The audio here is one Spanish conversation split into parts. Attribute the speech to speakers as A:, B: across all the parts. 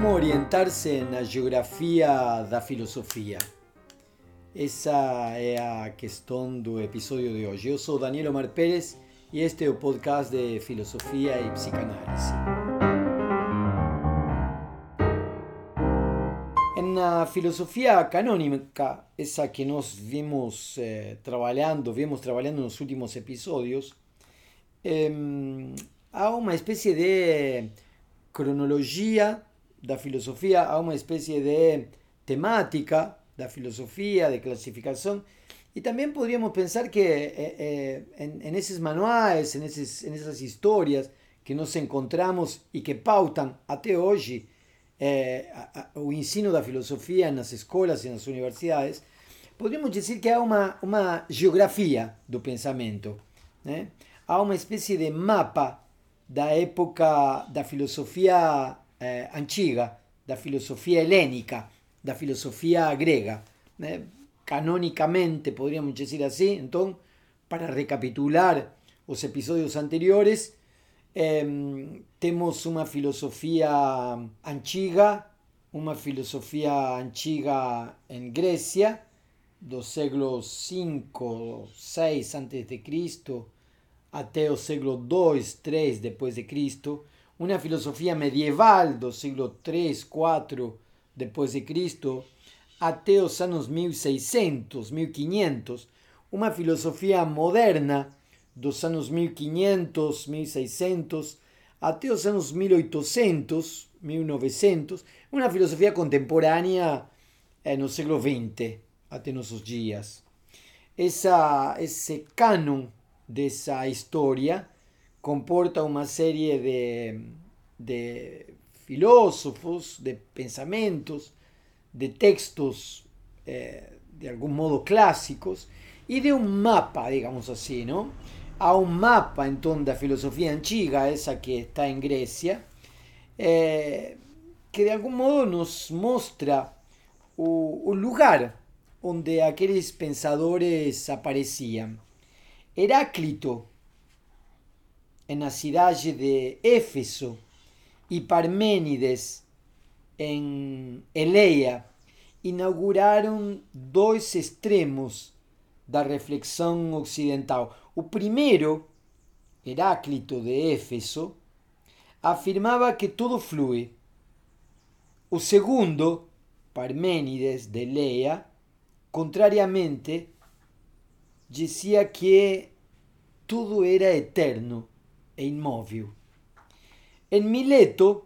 A: Como orientarse na geografia da filosofia? Essa é a questão do episódio de hoje. Eu sou Daniel Omar Pérez e este é o podcast de filosofia e psicanálise. Na filosofia canônica, essa que nós vimos eh, trabalhando, vimos trabalhando nos últimos episódios, eh, há uma espécie de cronologia da filosofía a una especie de temática da filosofía, de clasificación. Y también podríamos pensar que eh, eh, en, esos manuales, en, en, esas historias que nos encontramos y que pautan hasta hoy eh, o ensino da filosofía en las escuelas y en las universidades, podríamos decir que hay una, una geografía del pensamiento. ¿eh? Hay una especie de mapa da época da filosofía eh, antiga, da filosofia helénica, da filosofia grega. Né? Canónicamente, podríamos dizer assim. Então, para recapitular os episódios anteriores, eh, temos uma filosofia antiga, uma filosofia antiga em Grécia, do século 5, 6 a.C., até o século 2, 3 depois de Cristo, una filosofía medieval del siglo 3, 4 después de Cristo, até os anos 1600, 1500, una filosofía moderna dos anos 1500, 1600, até os anos 1800, 1900, una filosofía contemporánea en el siglo XX, até nossos dias. Esa, ese canon de esa historia comporta una serie de, filósofos, de pensamientos, de textos eh, de algún modo clásicos y de un mapa, digamos así, ¿no? A un mapa entonces de filosofía antigua, esa que está en Grecia, eh, que de algún modo nos muestra un lugar donde aquellos pensadores aparecían. Heráclito, en la ciudad de Éfeso y Parménides en Eleia inauguraron dos extremos da reflexión occidental. O primero, Heráclito de Éfeso, afirmaba que todo flui. O segundo, Parménides de Eleia, contrariamente, decía que todo era eterno e imóvel. Em Mileto,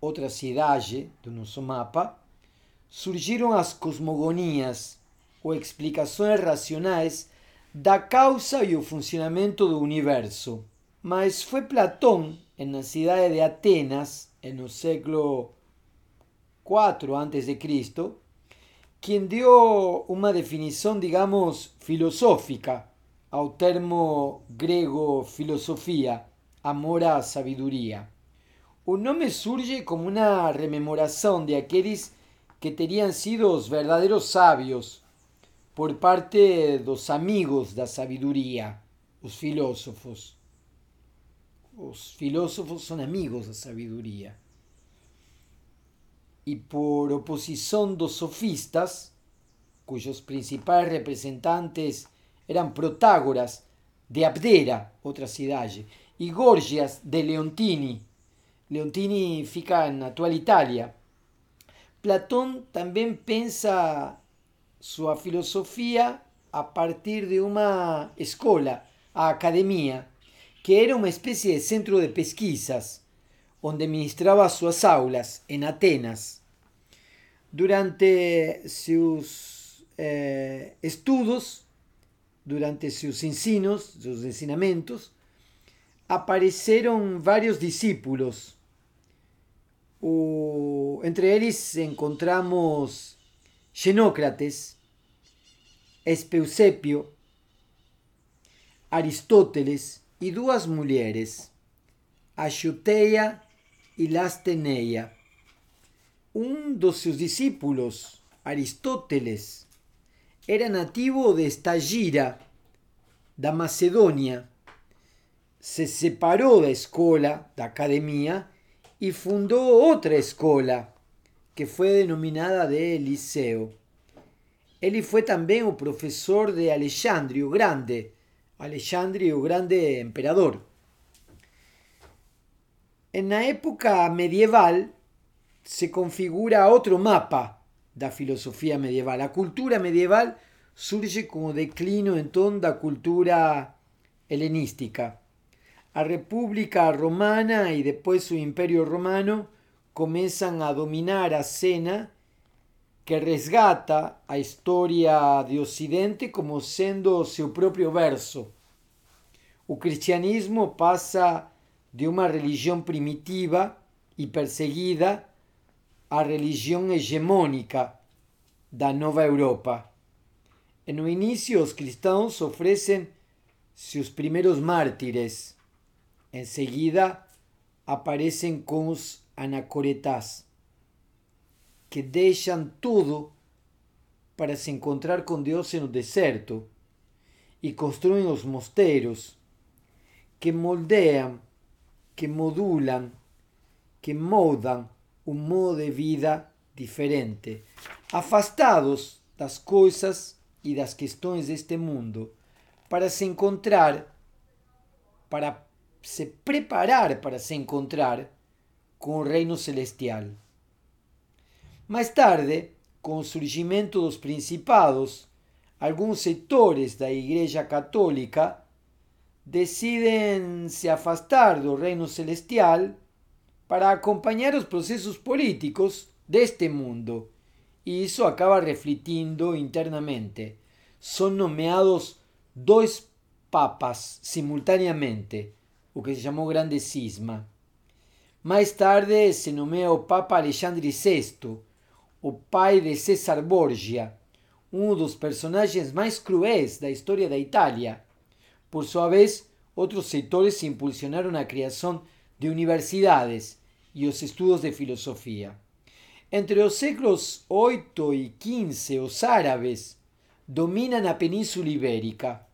A: outra cidade do nosso mapa, surgiram as cosmogonias ou explicações racionais da causa e o funcionamento do universo. Mas foi Platão, na cidade de Atenas, no século IV a.C., quem deu uma definição, digamos, filosófica ao termo grego filosofia, amor a sabiduría. Un nombre surge como una rememoración de aquellos que tenían sido verdaderos sabios por parte de los amigos la sabiduría, los filósofos. Los filósofos son amigos la sabiduría. Y por oposición los sofistas, cuyos principales representantes eran Protágoras de Abdera, otra ciudad, y Gorgias de Leontini. Leontini fica en actual Italia. Platón también pensa su filosofía a partir de una escuela, a academia, que era una especie de centro de pesquisas, donde ministraba sus aulas en Atenas. Durante sus eh, estudios, durante sus ensinos, sus ensinamentos, apareceron varios discípulos. entre ellos encontramos Xenócrates, Espeusepio, Aristóteles y dos mujeres, Axuteia y Lasteneia. Un de sus discípulos, Aristóteles, era nativo de Estagira, da Macedonia, se separó de escuela, de academia, y fundó otra escuela, que fue denominada de Liceo. Él fue también un profesor de Alejandro Grande, Alejandro Grande emperador. En la época medieval se configura otro mapa da filosofía medieval. La cultura medieval surge como declino en toda la cultura helenística. La República Romana y después su Imperio Romano comienzan a dominar a Sena que resgata a historia de Occidente como siendo su propio verso. El cristianismo pasa de una religión primitiva y perseguida a religión hegemónica da Nueva Europa. En el inicio, los cristianos ofrecen sus primeros mártires. Enseguida aparecen con los anacoretas, que dejan todo para se encontrar con Dios en el desierto y construyen los mosteros que moldean, que modulan, que moldan un modo de vida diferente, afastados das coisas e das questões deste mundo, para se encontrar, para se preparar para se encontrar com o reino celestial. Mais tarde, com o surgimento dos principados, alguns setores da Igreja Católica decidem se afastar do reino celestial para acompañar los procesos políticos de este mundo. Y eso acaba refletiendo internamente. Son nomeados dos papas simultáneamente, o que se llamó Grande Cisma. Más tarde se nomea o Papa Alexandre VI, o pai de César Borgia, uno de los personajes más cruéis da historia de Italia. Por su vez, otros sectores impulsionaron la creación de universidades y los estudios de filosofía. Entre los siglos VIII y XV, los árabes dominan la península ibérica.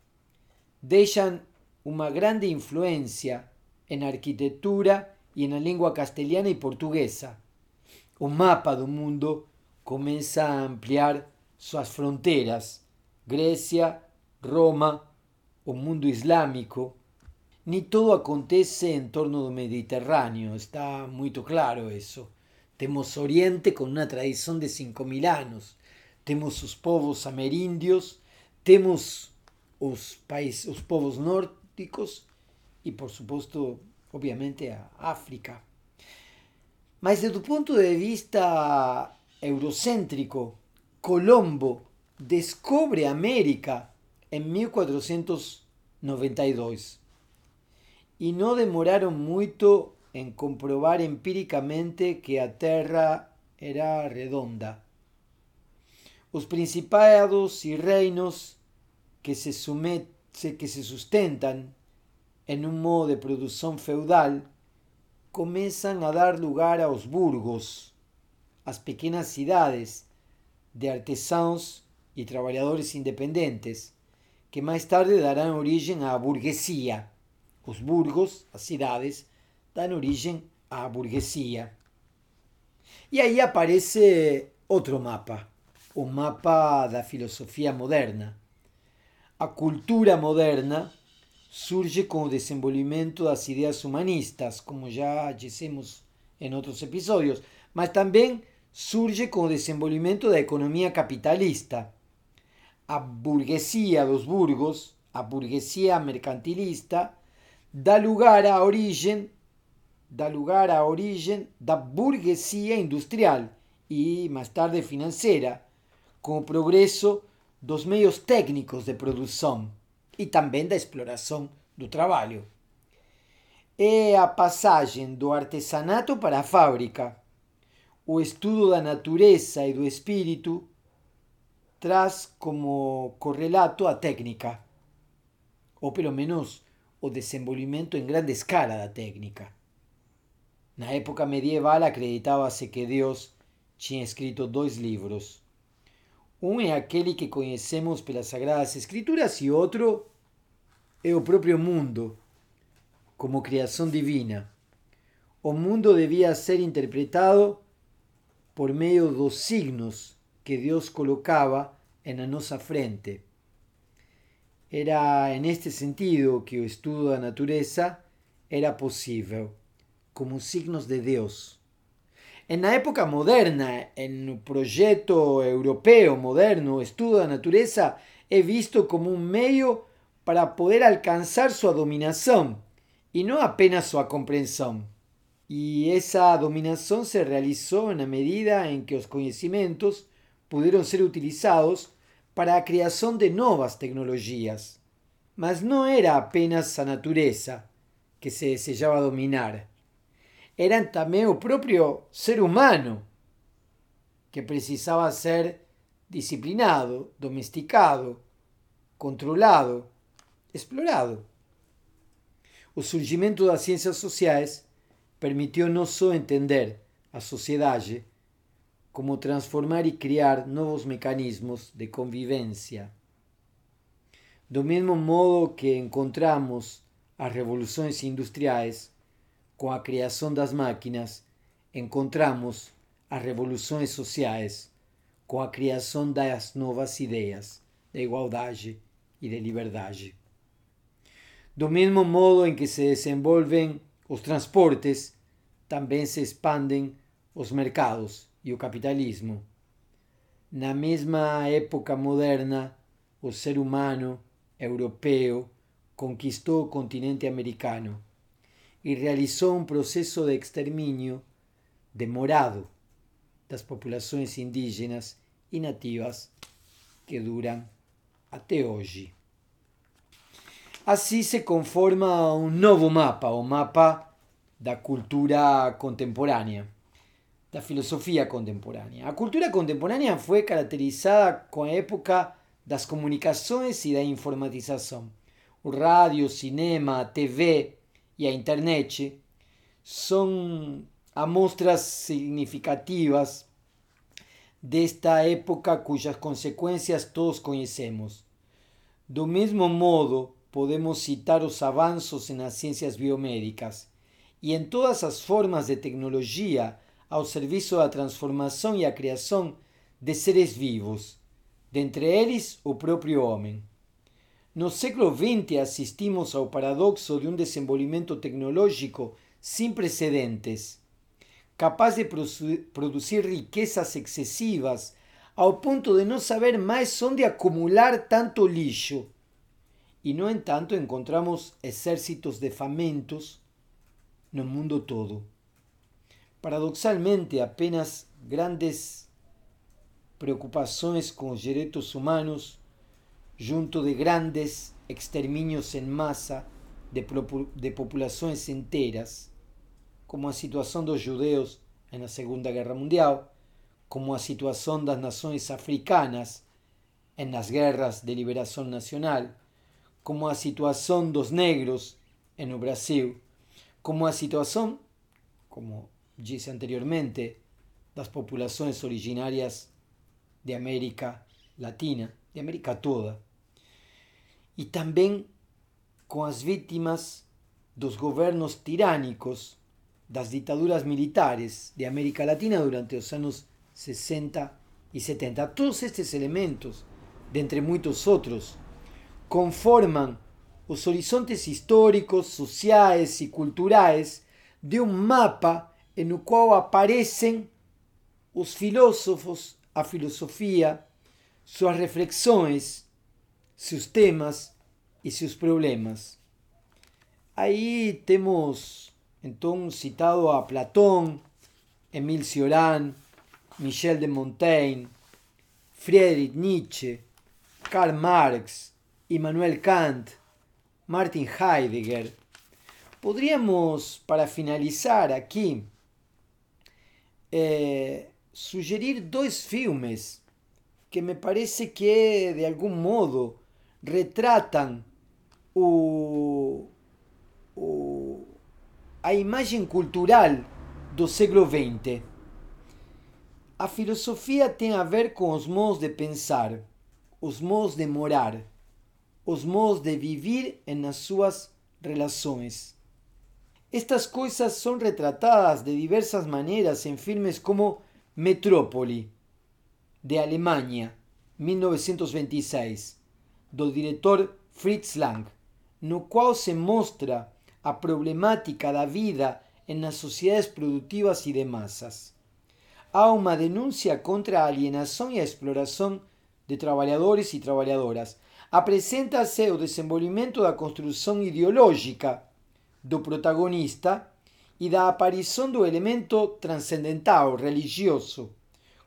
A: Dejan una grande influencia en arquitectura y en la lengua castellana y portuguesa. Un mapa del mundo comienza a ampliar sus fronteras. Grecia, Roma, o mundo islámico, ni todo acontece en torno del Mediterráneo, está muy claro eso. Tenemos Oriente con una tradición de 5.000 años, tenemos sus povos amerindios, tenemos los países, los povos y por supuesto, obviamente, a África. Mas desde tu punto de vista eurocéntrico, Colombo descubre América en 1492 y no demoraron mucho en comprobar empíricamente que la Tierra era redonda. Los principados y reinos que se, que se sustentan en un modo de producción feudal comienzan a dar lugar a los burgos, las pequeñas ciudades de artesanos y trabajadores independientes, que más tarde darán origen a la burguesía los burgos, las ciudades, dan origen a burguesía. Y ahí aparece otro mapa, un mapa de la filosofía moderna. La cultura moderna surge con el desenvolvimiento de las ideas humanistas, como ya dicemos en otros episodios, mas también surge con el desenvolvimiento de la economía capitalista. A burguesía los burgos, a burguesía mercantilista, da lugar a origen da lugar a origen da burguesía industrial y más tarde financiera, como progreso dos medios técnicos de producción y también da exploración do trabalho. É a passagem do artesanato para a fábrica. O estudo da natureza e do espírito traz como correlato a técnica, ou pelo menos o desenvolvimiento en grande escala da técnica. Na época medieval acreditábase que Deus tinha escrito dois livros. Um é aquele que conhecemos pelas Sagradas Escrituras e outro é o mundo, como criação divina. O mundo devia ser interpretado por medio dos signos que Deus colocava na nossa frente. Era en este sentido que o estudo da natureza era possível, como signos de Deus. Na época moderna, no projeto europeu moderno, o estudo da natureza é visto como um meio para poder alcançar sua dominação e não apenas sua compreensão. E essa dominação se realizou na medida em que os conhecimentos puderam ser utilizados para a criação de novas tecnologias. Mas não era apenas a natureza que se desejava dominar. Era também o próprio ser humano que precisava ser disciplinado, domesticado, controlado, explorado. O surgimento das ciências sociais permitiu não só entender a sociedade, como transformar e criar novos mecanismos de convivência. Do mesmo modo que encontramos as revoluções industriais com a criação das máquinas, encontramos as revoluções sociais com a criação das novas ideias de igualdade e de liberdade. Do mesmo modo em que se desenvolvem os transportes, também se expandem os mercados e o capitalismo. Na mesma época moderna, o ser humano europeu conquistou o continente americano e realizou um processo de extermínio demorado das populações indígenas e nativas que duram até hoje. Assim se conforma um novo mapa, o mapa da cultura contemporânea da filosofía contemporánea. La cultura contemporánea fue caracterizada con la época das comunicaciones y da informatización. radio, cinema, TV y a internet son amostras significativas de esta época cuyas consecuencias todos conocemos. Do mismo modo, podemos citar los avances en las ciencias biomédicas y en todas las formas de tecnología ao serviço da transformação e a criação de seres vivos, dentre eles o próprio homem. No século XX assistimos ao paradoxo de um desenvolvimento tecnológico sem precedentes, capaz de produzir riquezas excessivas ao ponto de não saber mais onde acumular tanto lixo. E, no entanto, encontramos exércitos de famintos no mundo todo. Paradoxalmente, apenas grandes preocupações com os direitos humanos, junto de grandes extermínios em massa de, de populações inteiras, como a situação dos judeus na Segunda Guerra Mundial, como a situação das nações africanas nas guerras de liberação nacional, como a situação dos negros no Brasil, como a situação, como dije anteriormente, las poblaciones originarias de América Latina, de América toda, y también con las víctimas dos gobiernos tiránicos das dictaduras militares de América Latina durante los años 60 y 70. Todos estos elementos, de entre muchos otros, conforman los horizontes históricos, sociales y culturales de un mapa no qual aparecem os filósofos, a filosofia, suas reflexões, seus temas e seus problemas. Aí temos então citado a Platón, Emile Cioran, Michel de Montaigne, Friedrich Nietzsche, Karl Marx, Immanuel Kant, Martin Heidegger. Podríamos, para finalizar aqui, é, sugerir dois filmes que me parece que de algum modo retratam o, o, a imagem cultural do século XX. A filosofia tem a ver com os modos de pensar, os modos de morar, os modos de viver nas suas relações. Estas coisas são retratadas de diversas maneiras em filmes como Metrópoli, de Alemanha, 1926, do diretor Fritz Lang, no qual se mostra a problemática da vida nas sociedades produtivas e de massas. Há uma denúncia contra a alienação e a exploração de trabalhadores e trabalhadoras. Apresenta-se o desenvolvimento da construção ideológica do protagonista e da aparição do elemento transcendental, religioso,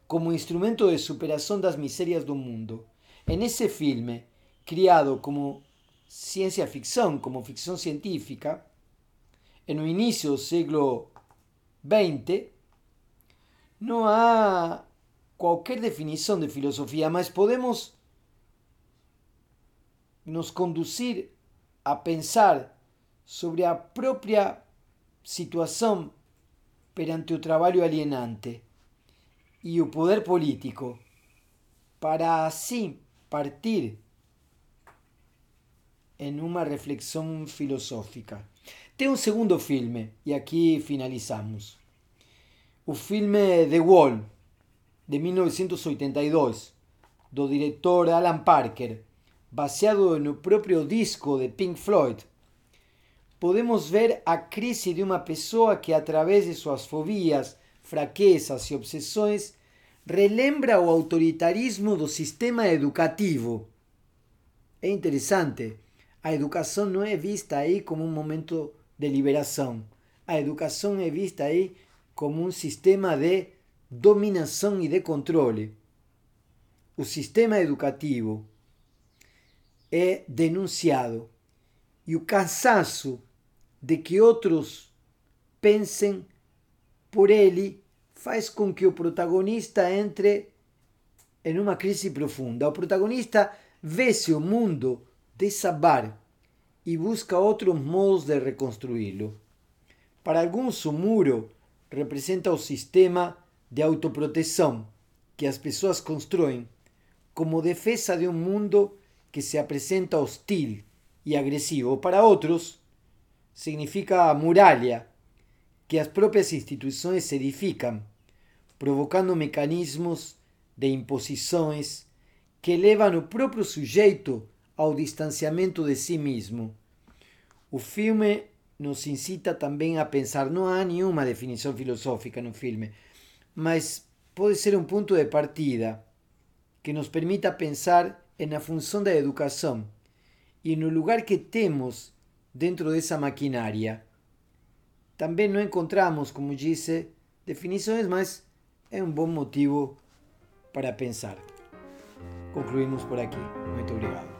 A: como instrumento de superação das misérias do mundo. En ese filme, criado como ciencia ficção, como ficção científica, no início do século XX, não há qualquer definição de filosofia, mas podemos nos conduzir a pensar sobre a própria situação perante o trabalho alienante e o poder político, para assim partir em uma reflexão filosófica. Tem um segundo filme, e aqui finalizamos. O filme The Wall, de 1982, do diretor Alan Parker, baseado no próprio disco de Pink Floyd. Podemos ver a crise de uma pessoa que, através de suas fobias, fraquezas e obsessões, relembra o autoritarismo do sistema educativo. É interessante. A educação não é vista aí como um momento de liberação. A educação é vista aí como um sistema de dominação e de controle. O sistema educativo é denunciado e o cansaço de que outros pensem por ele faz com que o protagonista entre em uma crise profunda. O protagonista vê-se o mundo desabar e busca outros modos de reconstruí-lo. Para alguns, o muro representa o sistema de autoproteção que as pessoas constroem como defesa de um mundo que se apresenta hostil e agressivo. Para outros, significa a muralha que as próprias instituições edificam, provocando mecanismos de imposições que levam o próprio sujeito ao distanciamento de si mesmo. O filme nos incita também a pensar, não há nenhuma definição filosófica no filme, mas pode ser um ponto de partida que nos permita pensar na função da educação e no lugar que temos dentro dessa maquinária. Também não encontramos, como disse, definições, mas é um bom motivo para pensar. Concluímos por aqui. Muito obrigado.